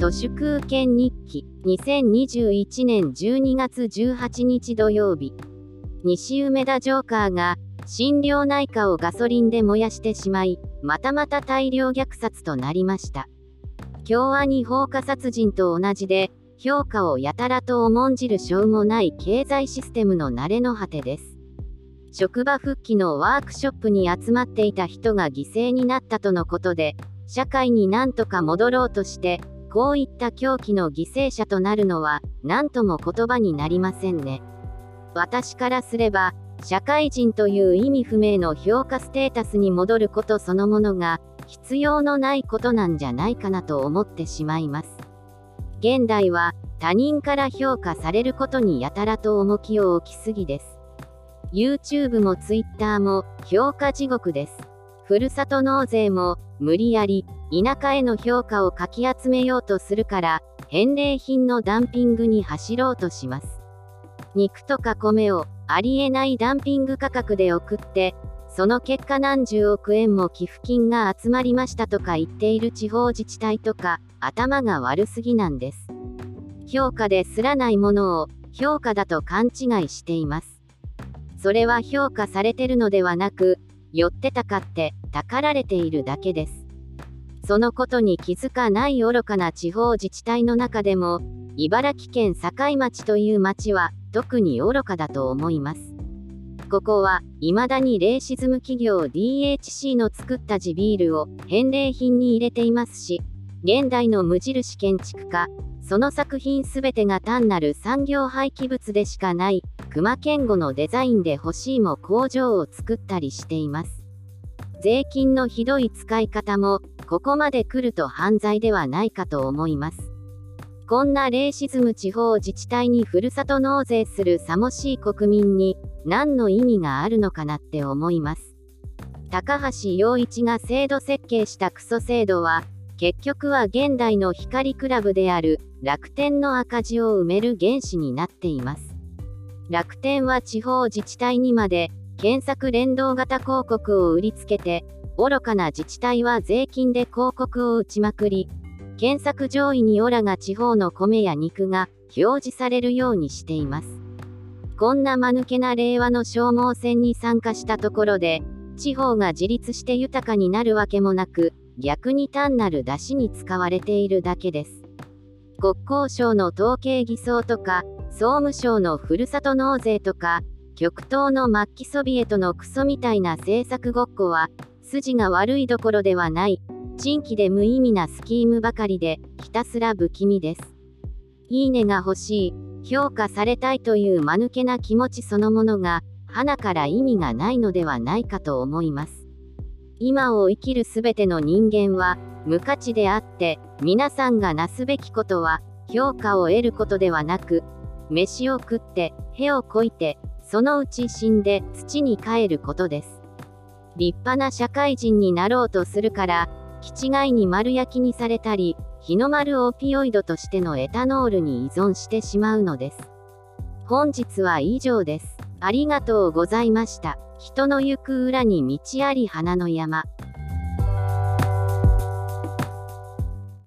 都市空権日記。2021年12月18日土曜日。西梅田ジョーカーが心療内科をガソリンで燃やしてしまいまたまた大量虐殺となりました。京アニ放火殺人と同じで評価をやたらと重んじるしょうもない経済システムの慣れの果てです。職場復帰のワークショップに集まっていた人が犠牲になったとのことで社会になんとか戻ろうとしてこういった狂気の犠牲者となるのは何とも言葉になりませんね。私からすれば社会人という意味不明の評価ステータスに戻ることそのものが必要のないことなんじゃないかなと思ってしまいます。現代は他人から評価されることにやたらと重きを置きすぎです。YouTube も Twitter も評価地獄です。ふるさと納税も無理やり田舎への評価をかき集めようとするから返礼品のダンピングに走ろうとします。肉とか米をありえないダンピング価格で送ってその結果何十億円も寄付金が集まりましたとか言っている地方自治体とか頭が悪すぎなんです。評価ですらないものを評価だと勘違いしています。それは評価されてるのではなく寄ってたかってたかられているだけです。そのことに気づかない愚かな地方自治体の中でも茨城県境町という町は特に愚かだと思います。ここは、未だにレーシズム企業 DHC の作った地ビールを返礼品に入れていますし、現代の無印建築家、その作品すべてが単なる産業廃棄物でしかない、熊健吾のデザインで欲しいも工場を作ったりしています。税金のひどい使い方も、ここまで来ると犯罪ではないかと思います。こんなレーシズム地方自治体にふるさと納税するさもしい国民に何の意味があるのかなって思います。高橋洋一が制度設計したクソ制度は結局は現代の光クラブである楽天の赤字を埋める原資になっています。楽天は地方自治体にまで検索連動型広告を売りつけて愚かな自治体は税金で広告を打ちまくり検索上位にオラが地方の米や肉が表示されるようにしています。こんな間抜けな令和の消耗戦に参加したところで、地方が自立して豊かになるわけもなく、逆に単なる出汁に使われているだけです。国交省の統計偽装とか、総務省のふるさと納税とか、極東の末期ソビエトのクソみたいな政策ごっこは、筋が悪いどころではない、新規で無意味なスキームばかりで、ひたすら不気味です。いいねが欲しい、評価されたいという間抜けな気持ちそのものが、花から意味がないのではないかと思います。今を生きるすべての人間は、無価値であって、皆さんがなすべきことは、評価を得ることではなく、飯を食って、へをこいて、そのうち死んで土に帰ることです。立派な社会人になろうとするから、気違いに丸焼きにされたり、日の丸オピオイドとしてのエタノールに依存してしまうのです。本日は以上です。ありがとうございました。人の行く裏に道あり花の山。